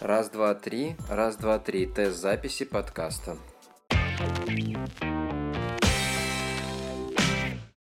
Раз, два, три. Раз, два, три. Тест записи подкаста.